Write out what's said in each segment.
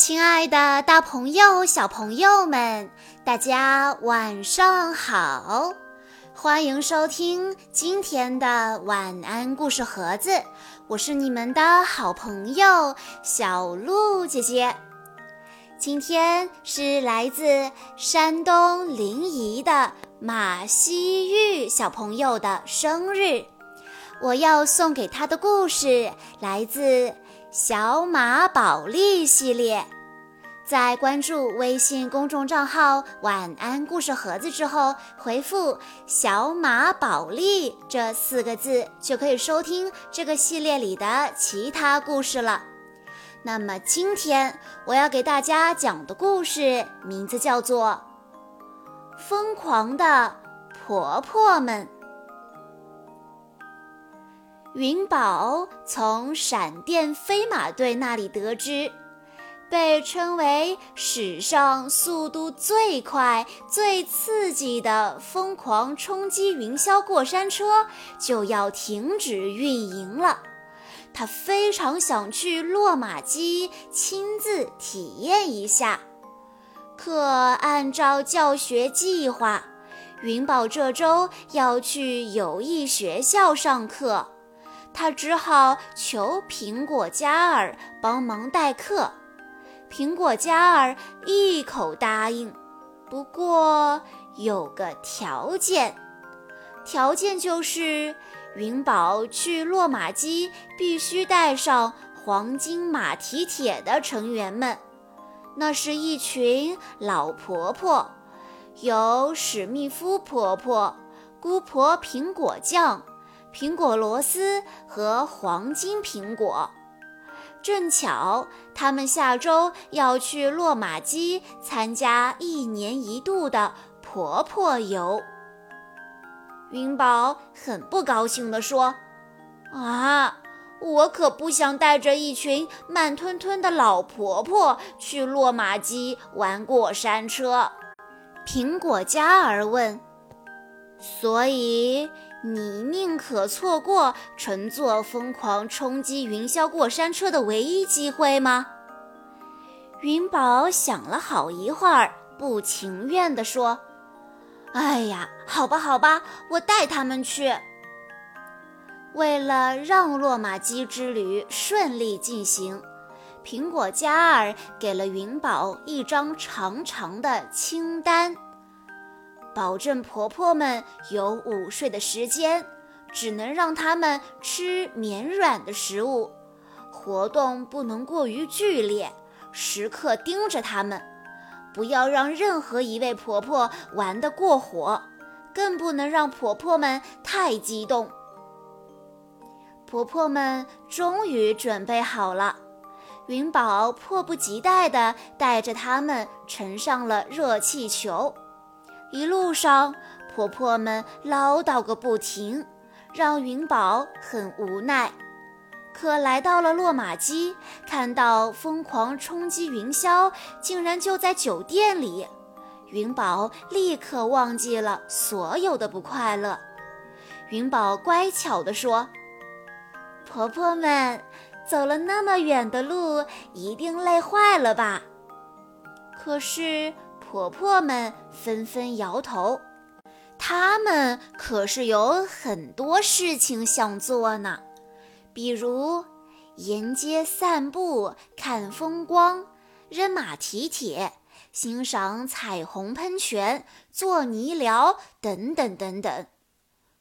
亲爱的，大朋友、小朋友们，大家晚上好！欢迎收听今天的晚安故事盒子，我是你们的好朋友小鹿姐姐。今天是来自山东临沂的马希玉小朋友的生日，我要送给他的故事来自。小马宝莉系列，在关注微信公众账号“晚安故事盒子”之后，回复“小马宝莉”这四个字，就可以收听这个系列里的其他故事了。那么今天我要给大家讲的故事名字叫做《疯狂的婆婆们》。云宝从闪电飞马队那里得知，被称为史上速度最快、最刺激的疯狂冲击云霄过山车就要停止运营了。他非常想去落马基亲自体验一下，可按照教学计划，云宝这周要去友谊学校上课。他只好求苹果嘉儿帮忙代课，苹果嘉儿一口答应，不过有个条件，条件就是云宝去落马基必须带上黄金马蹄铁的成员们，那是一群老婆婆，有史密夫婆婆、姑婆苹果酱。苹果螺丝和黄金苹果，正巧他们下周要去落马基参加一年一度的婆婆游。云宝很不高兴地说：“啊，我可不想带着一群慢吞吞的老婆婆去落马基玩过山车。”苹果嘉儿问：“所以？”你宁可错过乘坐疯狂冲击云霄过山车的唯一机会吗？云宝想了好一会儿，不情愿地说：“哎呀，好吧，好吧，我带他们去。”为了让落马基之旅顺利进行，苹果嘉儿给了云宝一张长长的清单。保证婆婆们有午睡的时间，只能让她们吃绵软的食物，活动不能过于剧烈，时刻盯着她们，不要让任何一位婆婆玩得过火，更不能让婆婆们太激动。婆婆们终于准备好了，云宝迫不及待地带着她们乘上了热气球。一路上，婆婆们唠叨个不停，让云宝很无奈。可来到了落马基，看到疯狂冲击云霄竟然就在酒店里，云宝立刻忘记了所有的不快乐。云宝乖巧地说：“婆婆们走了那么远的路，一定累坏了吧？”可是。婆婆们纷纷摇头，她们可是有很多事情想做呢，比如沿街散步、看风光、扔马蹄铁、欣赏彩虹喷泉、做泥疗等等等等。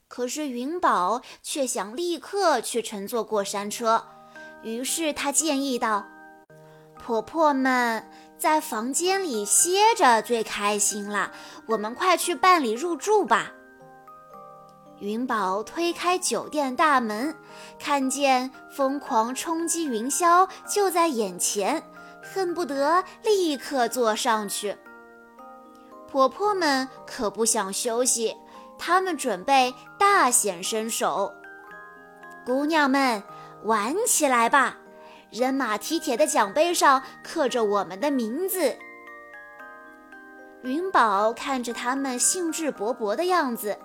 可是云宝却想立刻去乘坐过山车，于是他建议道：“婆婆们。”在房间里歇着最开心了，我们快去办理入住吧。云宝推开酒店大门，看见疯狂冲击云霄就在眼前，恨不得立刻坐上去。婆婆们可不想休息，她们准备大显身手。姑娘们，玩起来吧！扔马蹄铁的奖杯上刻着我们的名字。云宝看着他们兴致勃勃的样子，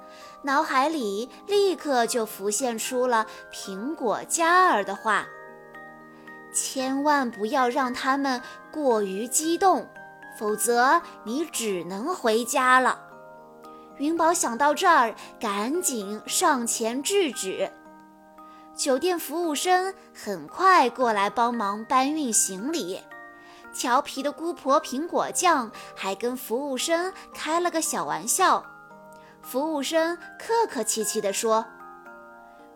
脑海里立刻就浮现出了苹果嘉儿的话：“千万不要让他们过于激动，否则你只能回家了。云宝想到这儿，赶紧上前制止。酒店服务生很快过来帮忙搬运行李。调皮的姑婆苹果酱还跟服务生开了个小玩笑。服务生客客气气地说：“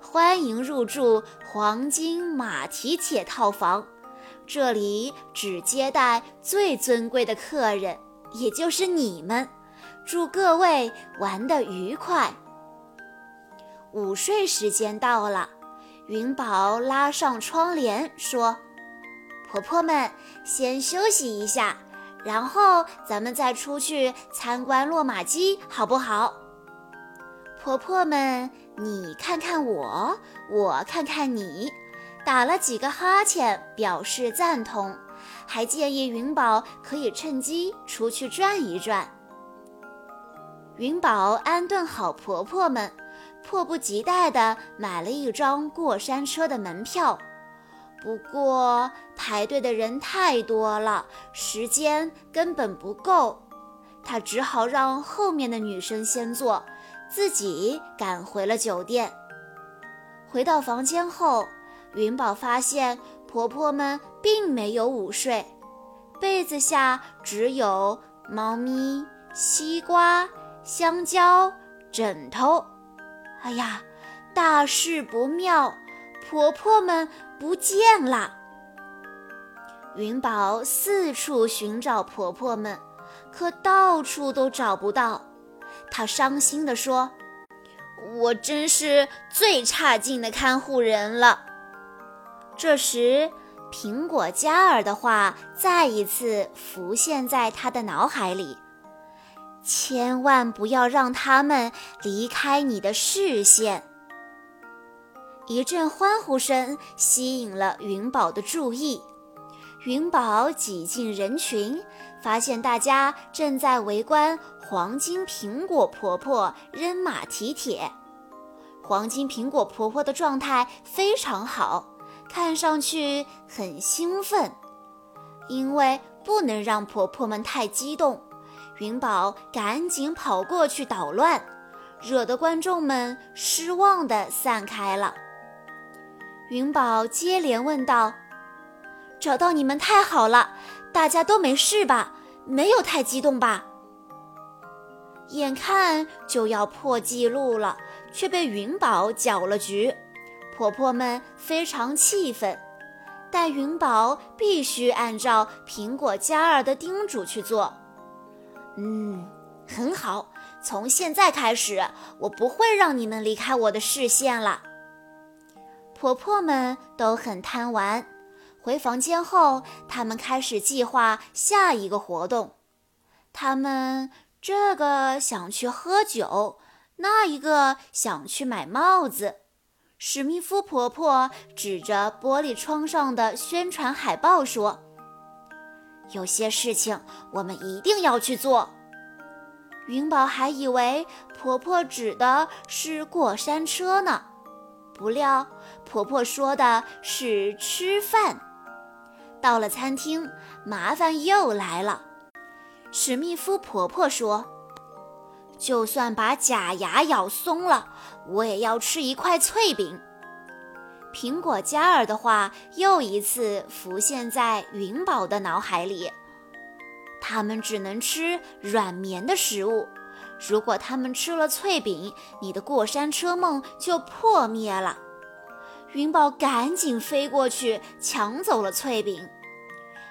欢迎入住黄金马蹄铁套房，这里只接待最尊贵的客人，也就是你们。祝各位玩得愉快。”午睡时间到了，云宝拉上窗帘说。婆婆们先休息一下，然后咱们再出去参观落马鸡，好不好？婆婆们，你看看我，我看看你，打了几个哈欠表示赞同，还建议云宝可以趁机出去转一转。云宝安顿好婆婆们，迫不及待地买了一张过山车的门票。不过排队的人太多了，时间根本不够，他只好让后面的女生先坐，自己赶回了酒店。回到房间后，云宝发现婆婆们并没有午睡，被子下只有猫咪、西瓜、香蕉、枕头。哎呀，大事不妙！婆婆们。不见了！云宝四处寻找婆婆们，可到处都找不到。他伤心地说：“我真是最差劲的看护人了。”这时，苹果嘉儿的话再一次浮现在他的脑海里：“千万不要让他们离开你的视线。”一阵欢呼声吸引了云宝的注意。云宝挤进人群，发现大家正在围观黄金苹果婆婆扔马蹄铁。黄金苹果婆婆的状态非常好，看上去很兴奋。因为不能让婆婆们太激动，云宝赶紧跑过去捣乱，惹得观众们失望地散开了。云宝接连问道：“找到你们太好了，大家都没事吧？没有太激动吧？”眼看就要破纪录了，却被云宝搅了局，婆婆们非常气愤，但云宝必须按照苹果嘉儿的叮嘱去做。嗯，很好，从现在开始，我不会让你们离开我的视线了。婆婆们都很贪玩，回房间后，他们开始计划下一个活动。他们这个想去喝酒，那一个想去买帽子。史密夫婆婆指着玻璃窗上的宣传海报说：“有些事情我们一定要去做。”云宝还以为婆婆指的是过山车呢。不料，婆婆说的是吃饭。到了餐厅，麻烦又来了。史密夫婆婆说：“就算把假牙咬松了，我也要吃一块脆饼。”苹果嘉儿的话又一次浮现在云宝的脑海里。他们只能吃软绵的食物。如果他们吃了脆饼，你的过山车梦就破灭了。云宝赶紧飞过去抢走了脆饼。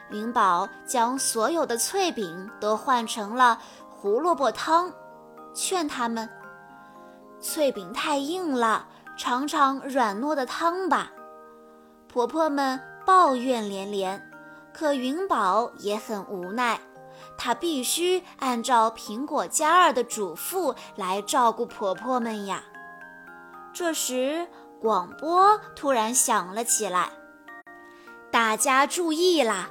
云宝将所有的脆饼都换成了胡萝卜汤，劝他们：脆饼太硬了，尝尝软糯的汤吧。婆婆们抱怨连连，可云宝也很无奈。她必须按照苹果嘉儿的嘱咐来照顾婆婆们呀。这时，广播突然响了起来：“大家注意啦！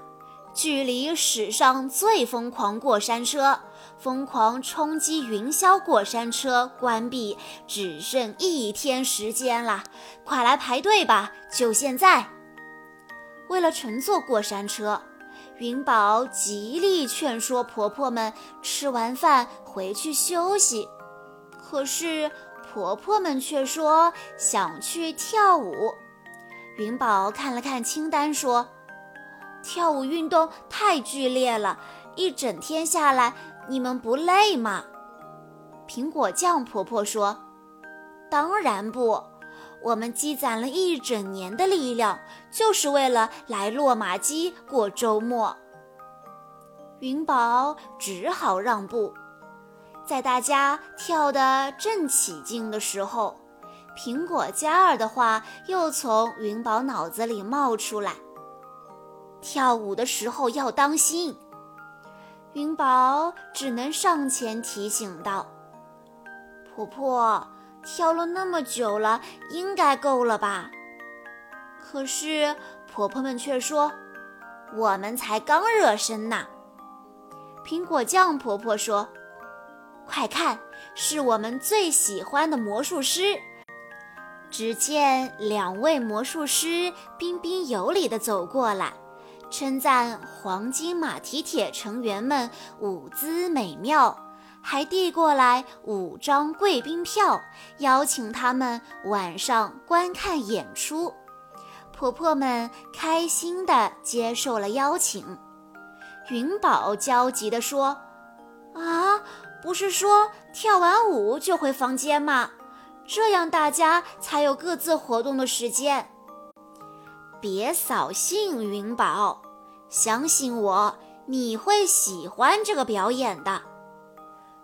距离史上最疯狂过山车——疯狂冲击云霄过山车关闭只剩一天时间了！快来排队吧，就现在！”为了乘坐过山车，云宝极力劝说婆婆们吃完饭回去休息，可是婆婆们却说想去跳舞。云宝看了看清单，说：“跳舞运动太剧烈了，一整天下来，你们不累吗？”苹果酱婆婆说：“当然不。”我们积攒了一整年的力量，就是为了来落马基过周末。云宝只好让步。在大家跳得正起劲的时候，苹果嘉儿的话又从云宝脑子里冒出来：“跳舞的时候要当心。”云宝只能上前提醒道：“婆婆。”跳了那么久了，应该够了吧？可是婆婆们却说：“我们才刚热身呢。”苹果酱婆婆说：“快看，是我们最喜欢的魔术师。”只见两位魔术师彬彬有礼地走过来，称赞黄金马蹄铁成员们舞姿美妙。还递过来五张贵宾票，邀请他们晚上观看演出。婆婆们开心地接受了邀请。云宝焦急地说：“啊，不是说跳完舞就回房间吗？这样大家才有各自活动的时间。”别扫兴，云宝，相信我，你会喜欢这个表演的。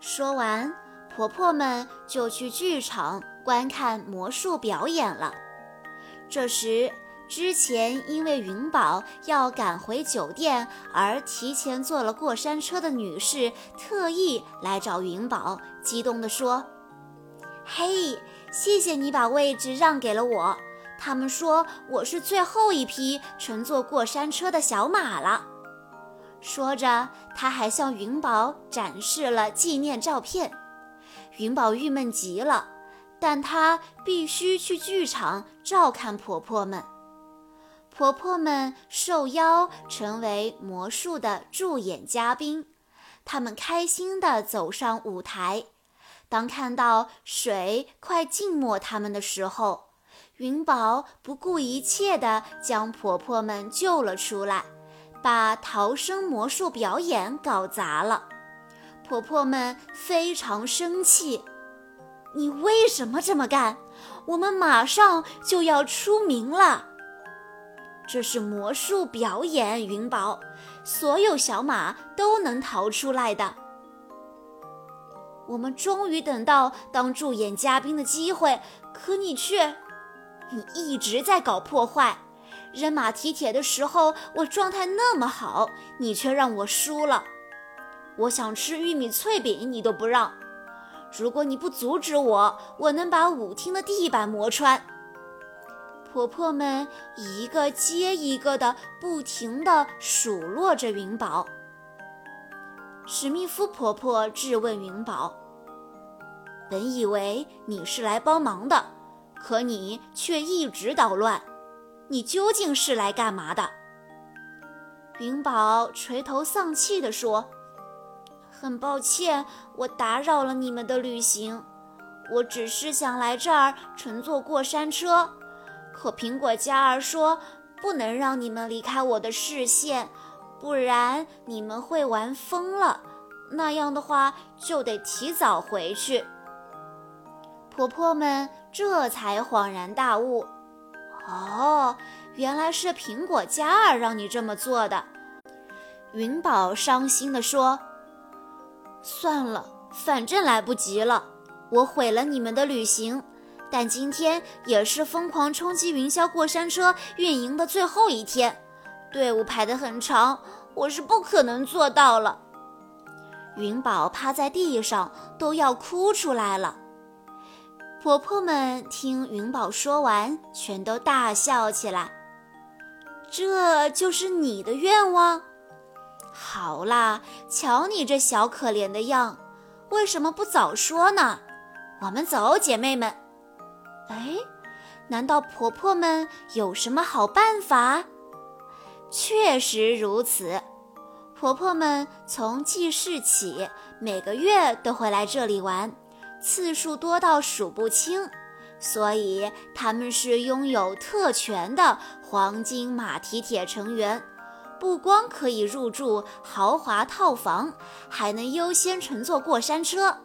说完，婆婆们就去剧场观看魔术表演了。这时，之前因为云宝要赶回酒店而提前坐了过山车的女士特意来找云宝，激动地说：“嘿，谢谢你把位置让给了我。他们说我是最后一批乘坐过山车的小马了。”说着，他还向云宝展示了纪念照片。云宝郁闷极了，但她必须去剧场照看婆婆们。婆婆们受邀成为魔术的助演嘉宾，他们开心地走上舞台。当看到水快浸没他们的时候，云宝不顾一切地将婆婆们救了出来。把逃生魔术表演搞砸了，婆婆们非常生气。你为什么这么干？我们马上就要出名了。这是魔术表演，云宝，所有小马都能逃出来的。我们终于等到当助演嘉宾的机会，可你却，你一直在搞破坏。扔马蹄铁的时候，我状态那么好，你却让我输了。我想吃玉米脆饼，你都不让。如果你不阻止我，我能把舞厅的地板磨穿。婆婆们一个接一个的不停地数落着云宝。史密夫婆婆质问云宝：“本以为你是来帮忙的，可你却一直捣乱。”你究竟是来干嘛的？云宝垂头丧气地说：“很抱歉，我打扰了你们的旅行。我只是想来这儿乘坐过山车，可苹果嘉儿说不能让你们离开我的视线，不然你们会玩疯了。那样的话就得提早回去。”婆婆们这才恍然大悟。哦，原来是苹果嘉儿让你这么做的。云宝伤心地说：“算了，反正来不及了，我毁了你们的旅行。但今天也是疯狂冲击云霄过山车运营的最后一天，队伍排得很长，我是不可能做到了。”云宝趴在地上都要哭出来了。婆婆们听云宝说完，全都大笑起来。这就是你的愿望？好啦，瞧你这小可怜的样，为什么不早说呢？我们走，姐妹们。哎，难道婆婆们有什么好办法？确实如此。婆婆们从记事起，每个月都会来这里玩，次数多到数不清。所以他们是拥有特权的黄金马蹄铁成员，不光可以入住豪华套房，还能优先乘坐过山车。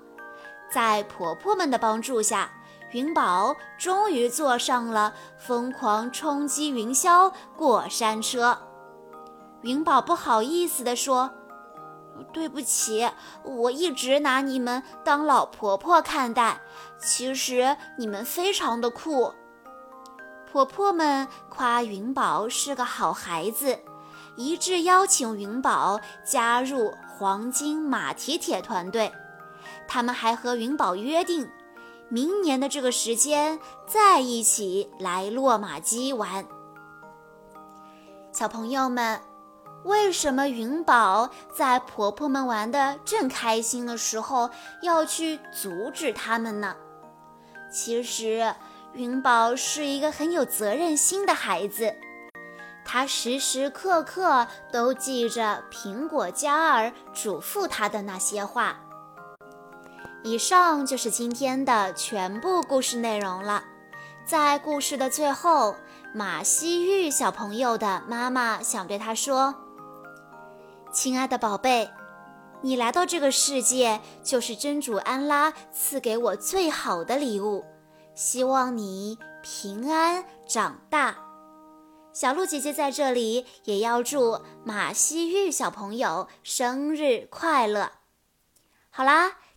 在婆婆们的帮助下，云宝终于坐上了疯狂冲击云霄过山车。云宝不好意思地说：“对不起，我一直拿你们当老婆婆看待。其实你们非常的酷。”婆婆们夸云宝是个好孩子，一致邀请云宝加入黄金马蹄铁团队。他们还和云宝约定，明年的这个时间再一起来落马基玩。小朋友们。为什么云宝在婆婆们玩的正开心的时候要去阻止他们呢？其实，云宝是一个很有责任心的孩子，他时时刻刻都记着苹果嘉儿嘱咐他的那些话。以上就是今天的全部故事内容了。在故事的最后，马西玉小朋友的妈妈想对他说。亲爱的宝贝，你来到这个世界就是真主安拉赐给我最好的礼物，希望你平安长大。小鹿姐姐在这里也要祝马西玉小朋友生日快乐。好啦。